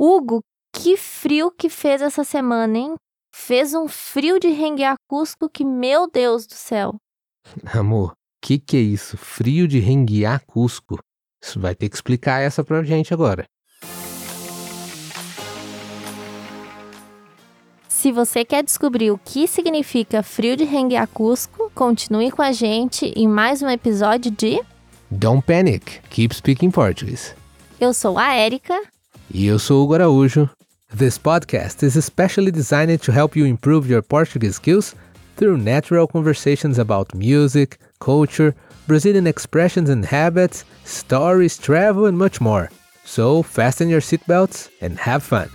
Hugo, que frio que fez essa semana, hein? Fez um frio de renguear Cusco que, meu Deus do céu. Amor, que que é isso? Frio de renguear Cusco? Isso vai ter que explicar essa pra gente agora. Se você quer descobrir o que significa frio de renguear Cusco, continue com a gente em mais um episódio de Don't panic, keep speaking Portuguese. Eu sou a Érica. E eu sou o Araújo. This podcast is especially designed to help you improve your Portuguese skills through natural conversations about music, culture, Brazilian expressions and habits, stories, travel, and much more. So fasten your seatbelts and have fun.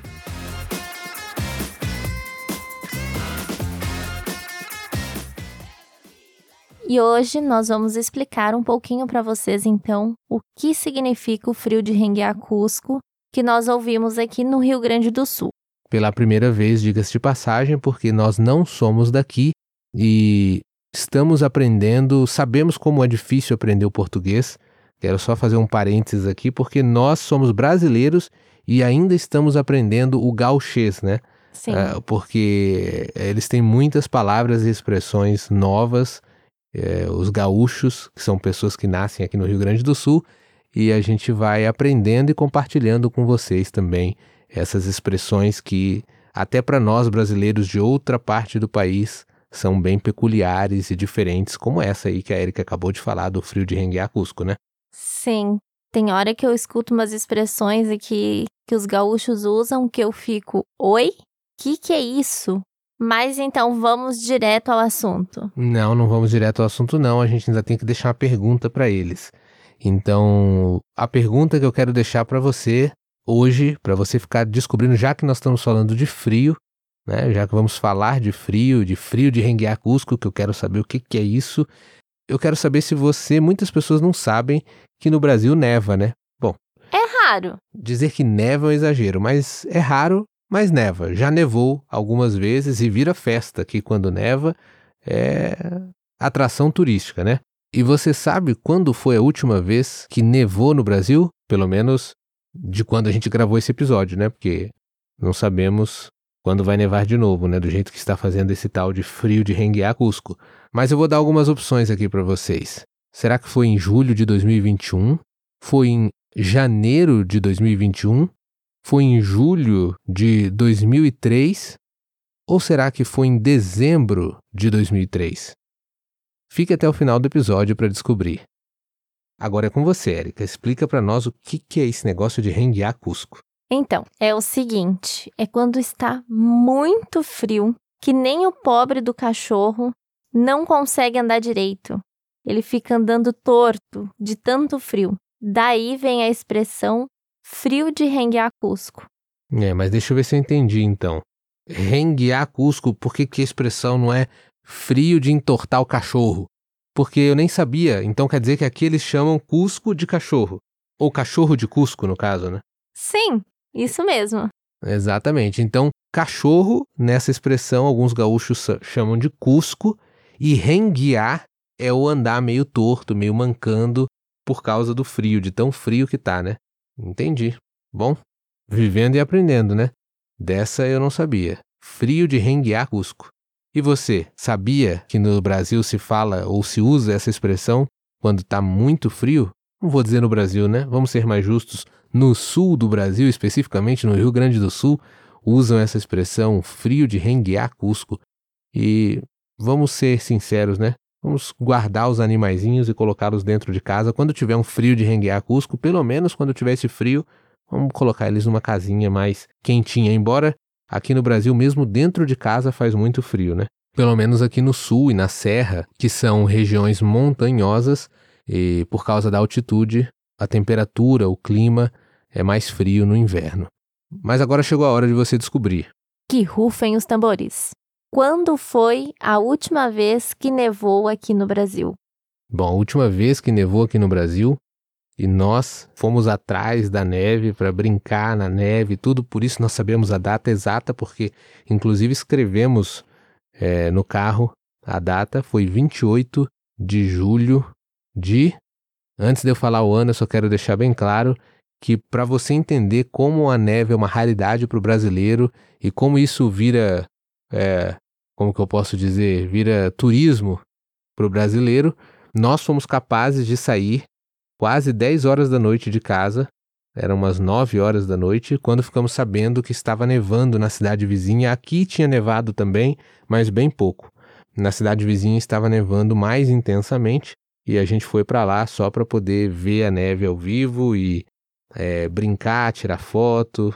E hoje nós vamos explicar um pouquinho para vocês então o que significa o frio de renguear Cusco que nós ouvimos aqui no Rio Grande do Sul. Pela primeira vez, diga-se de passagem, porque nós não somos daqui e estamos aprendendo, sabemos como é difícil aprender o português. Quero só fazer um parênteses aqui, porque nós somos brasileiros e ainda estamos aprendendo o gauchês, né? Sim. Uh, porque eles têm muitas palavras e expressões novas. Eh, os gaúchos, que são pessoas que nascem aqui no Rio Grande do Sul, e a gente vai aprendendo e compartilhando com vocês também essas expressões que, até para nós brasileiros de outra parte do país, são bem peculiares e diferentes, como essa aí que a Erika acabou de falar do frio de Renguear Cusco, né? Sim. Tem hora que eu escuto umas expressões aqui que os gaúchos usam que eu fico, oi? Que que é isso? Mas então vamos direto ao assunto. Não, não vamos direto ao assunto não, a gente ainda tem que deixar uma pergunta para eles. Então, a pergunta que eu quero deixar para você hoje, para você ficar descobrindo, já que nós estamos falando de frio, né, já que vamos falar de frio, de frio de Renguear Cusco, que eu quero saber o que, que é isso, eu quero saber se você, muitas pessoas não sabem que no Brasil neva, né? Bom. É raro. Dizer que neva é um exagero, mas é raro, mas neva. Já nevou algumas vezes e vira festa aqui quando neva. É atração turística, né? E você sabe quando foi a última vez que nevou no Brasil? Pelo menos de quando a gente gravou esse episódio, né? Porque não sabemos quando vai nevar de novo, né? Do jeito que está fazendo esse tal de frio de Renguear Cusco. Mas eu vou dar algumas opções aqui para vocês. Será que foi em julho de 2021? Foi em janeiro de 2021? Foi em julho de 2003? Ou será que foi em dezembro de 2003? Fique até o final do episódio para descobrir. Agora é com você, Erika. Explica para nós o que, que é esse negócio de renguear Cusco. Então, é o seguinte: é quando está muito frio, que nem o pobre do cachorro não consegue andar direito. Ele fica andando torto de tanto frio. Daí vem a expressão frio de renguear Cusco. É, mas deixa eu ver se eu entendi então. Renguear Cusco, por que, que a expressão não é frio de entortar o cachorro. Porque eu nem sabia, então quer dizer que aqui eles chamam Cusco de cachorro. Ou cachorro de Cusco, no caso, né? Sim, isso mesmo. Exatamente. Então, cachorro, nessa expressão, alguns gaúchos chamam de Cusco, e renguear é o andar meio torto, meio mancando, por causa do frio, de tão frio que tá, né? Entendi. Bom, vivendo e aprendendo, né? Dessa eu não sabia. Frio de renguear Cusco. E você, sabia que no Brasil se fala ou se usa essa expressão quando está muito frio? Não vou dizer no Brasil, né? Vamos ser mais justos. No sul do Brasil, especificamente no Rio Grande do Sul, usam essa expressão frio de renguear Cusco. E vamos ser sinceros, né? Vamos guardar os animaizinhos e colocá-los dentro de casa. Quando tiver um frio de renguear Cusco, pelo menos quando tiver esse frio, vamos colocar eles numa casinha mais quentinha. Embora Aqui no Brasil, mesmo dentro de casa, faz muito frio, né? Pelo menos aqui no sul e na serra, que são regiões montanhosas, e por causa da altitude, a temperatura, o clima é mais frio no inverno. Mas agora chegou a hora de você descobrir. Que rufem os tambores. Quando foi a última vez que nevou aqui no Brasil? Bom, a última vez que nevou aqui no Brasil e nós fomos atrás da neve para brincar na neve, tudo por isso nós sabemos a data exata, porque inclusive escrevemos é, no carro a data, foi 28 de julho de. Antes de eu falar o ano, eu só quero deixar bem claro que para você entender como a neve é uma raridade para o brasileiro e como isso vira, é, como que eu posso dizer, vira turismo para o brasileiro, nós fomos capazes de sair quase 10 horas da noite de casa, eram umas 9 horas da noite, quando ficamos sabendo que estava nevando na cidade vizinha. Aqui tinha nevado também, mas bem pouco. Na cidade vizinha estava nevando mais intensamente e a gente foi para lá só para poder ver a neve ao vivo e é, brincar, tirar foto.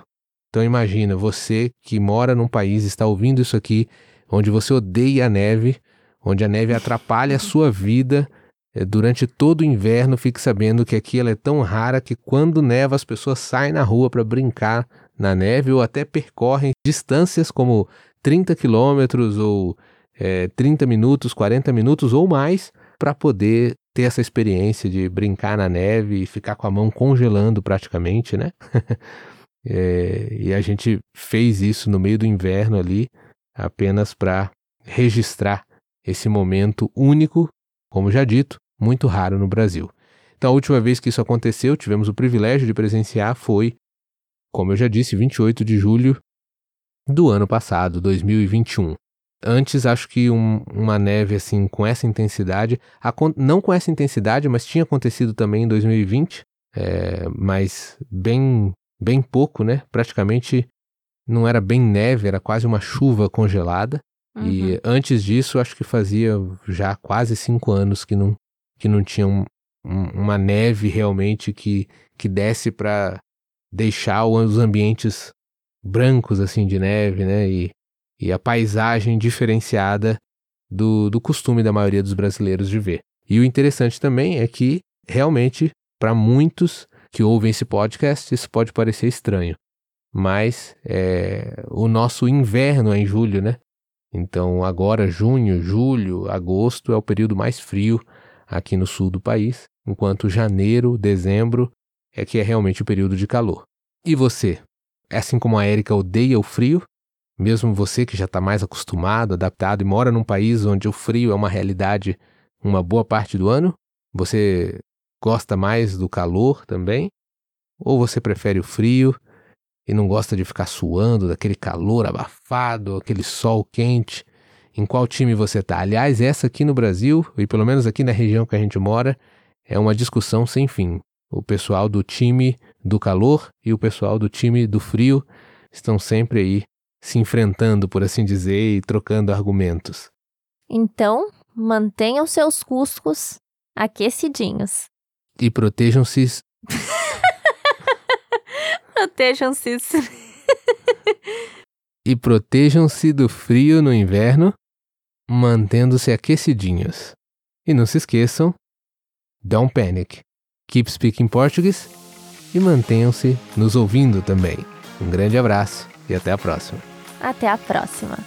Então imagina, você que mora num país, está ouvindo isso aqui, onde você odeia a neve, onde a neve atrapalha a sua vida, durante todo o inverno, fique sabendo que aqui ela é tão rara que quando neva as pessoas saem na rua para brincar na neve ou até percorrem distâncias como 30 quilômetros ou é, 30 minutos, 40 minutos ou mais para poder ter essa experiência de brincar na neve e ficar com a mão congelando praticamente, né? é, e a gente fez isso no meio do inverno ali, apenas para registrar esse momento único, como já dito, muito raro no Brasil. Então, a última vez que isso aconteceu, tivemos o privilégio de presenciar, foi, como eu já disse, 28 de julho do ano passado, 2021. Antes, acho que um, uma neve assim com essa intensidade, não com essa intensidade, mas tinha acontecido também em 2020, é, mas bem, bem pouco, né? Praticamente não era bem neve, era quase uma chuva congelada. Uhum. E antes disso, acho que fazia já quase cinco anos que não, que não tinha um, um, uma neve realmente que, que desce para deixar os ambientes brancos assim de neve, né? E e a paisagem diferenciada do, do costume da maioria dos brasileiros de ver. E o interessante também é que, realmente, para muitos que ouvem esse podcast, isso pode parecer estranho. Mas é, o nosso inverno é em julho, né? Então, agora, junho, julho, agosto é o período mais frio aqui no sul do país, enquanto janeiro, dezembro é que é realmente o período de calor. E você? Assim como a Érica odeia o frio, mesmo você que já está mais acostumado, adaptado e mora num país onde o frio é uma realidade uma boa parte do ano, você gosta mais do calor também? Ou você prefere o frio e não gosta de ficar suando daquele calor abafado, aquele sol quente? Em qual time você está? Aliás, essa aqui no Brasil, e pelo menos aqui na região que a gente mora, é uma discussão sem fim. O pessoal do time do calor e o pessoal do time do frio estão sempre aí se enfrentando, por assim dizer, e trocando argumentos. Então, mantenham seus cuscos aquecidinhos. E protejam-se. protejam-se. e protejam-se do frio no inverno, mantendo-se aquecidinhos. E não se esqueçam, don't panic. Keep speaking Portuguese e mantenham-se nos ouvindo também. Um grande abraço e até a próxima. Até a próxima.